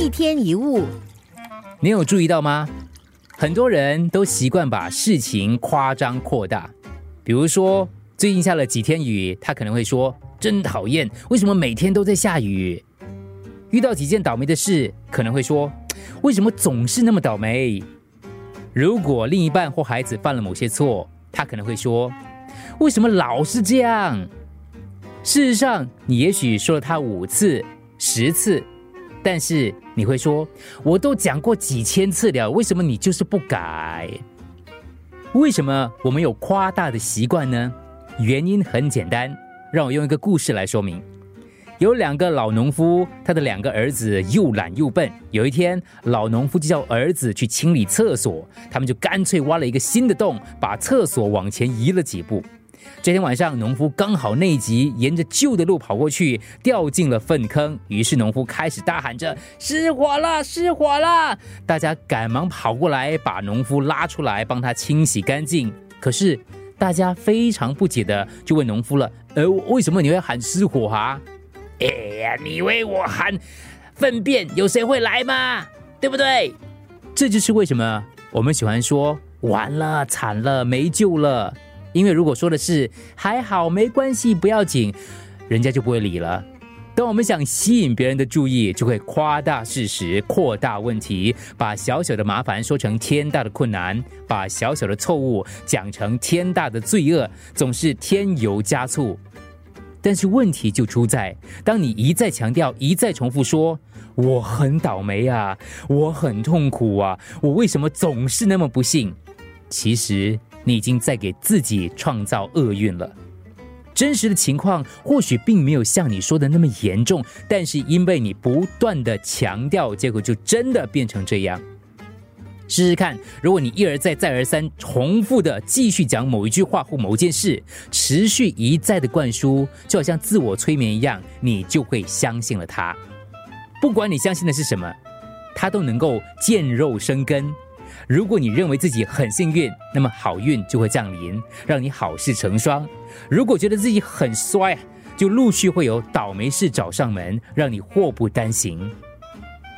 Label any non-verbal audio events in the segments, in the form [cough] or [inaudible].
一天一物，你有注意到吗？很多人都习惯把事情夸张扩大，比如说最近下了几天雨，他可能会说：“真讨厌，为什么每天都在下雨？”遇到几件倒霉的事，可能会说：“为什么总是那么倒霉？”如果另一半或孩子犯了某些错，他可能会说：“为什么老是这样？”事实上，你也许说了他五次、十次，但是你会说：“我都讲过几千次了，为什么你就是不改？”为什么我们有夸大的习惯呢？原因很简单，让我用一个故事来说明。有两个老农夫，他的两个儿子又懒又笨。有一天，老农夫就叫儿子去清理厕所，他们就干脆挖了一个新的洞，把厕所往前移了几步。这天晚上，农夫刚好内急，沿着旧的路跑过去，掉进了粪坑。于是，农夫开始大喊着：“失火了，失火了！”大家赶忙跑过来，把农夫拉出来，帮他清洗干净。可是，大家非常不解的就问农夫了：“呃，为什么你会喊失火啊？” [laughs] 哎呀，你以为我喊粪便，有谁会来吗？对不对？这就是为什么我们喜欢说完了、惨了、没救了。因为如果说的是还好、没关系、不要紧，人家就不会理了。当我们想吸引别人的注意，就会夸大事实、扩大问题，把小小的麻烦说成天大的困难，把小小的错误讲成天大的罪恶，总是添油加醋。但是问题就出在，当你一再强调、一再重复说“我很倒霉啊，我很痛苦啊，我为什么总是那么不幸”，其实你已经在给自己创造厄运了。真实的情况或许并没有像你说的那么严重，但是因为你不断的强调，结果就真的变成这样。试试看，如果你一而再、再而三重复的继续讲某一句话或某件事，持续一再的灌输，就好像自我催眠一样，你就会相信了它。不管你相信的是什么，它都能够见肉生根。如果你认为自己很幸运，那么好运就会降临，让你好事成双；如果觉得自己很衰，就陆续会有倒霉事找上门，让你祸不单行。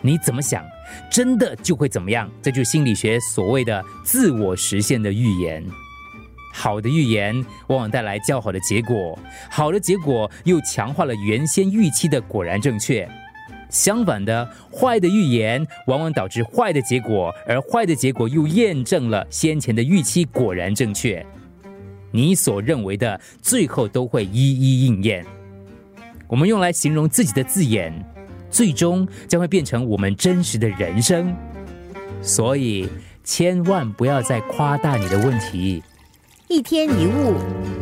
你怎么想，真的就会怎么样？这就是心理学所谓的自我实现的预言。好的预言往往带来较好的结果，好的结果又强化了原先预期的果然正确。相反的，坏的预言往往导致坏的结果，而坏的结果又验证了先前的预期果然正确。你所认为的，最后都会一一应验。我们用来形容自己的字眼。最终将会变成我们真实的人生，所以千万不要再夸大你的问题。一天一物。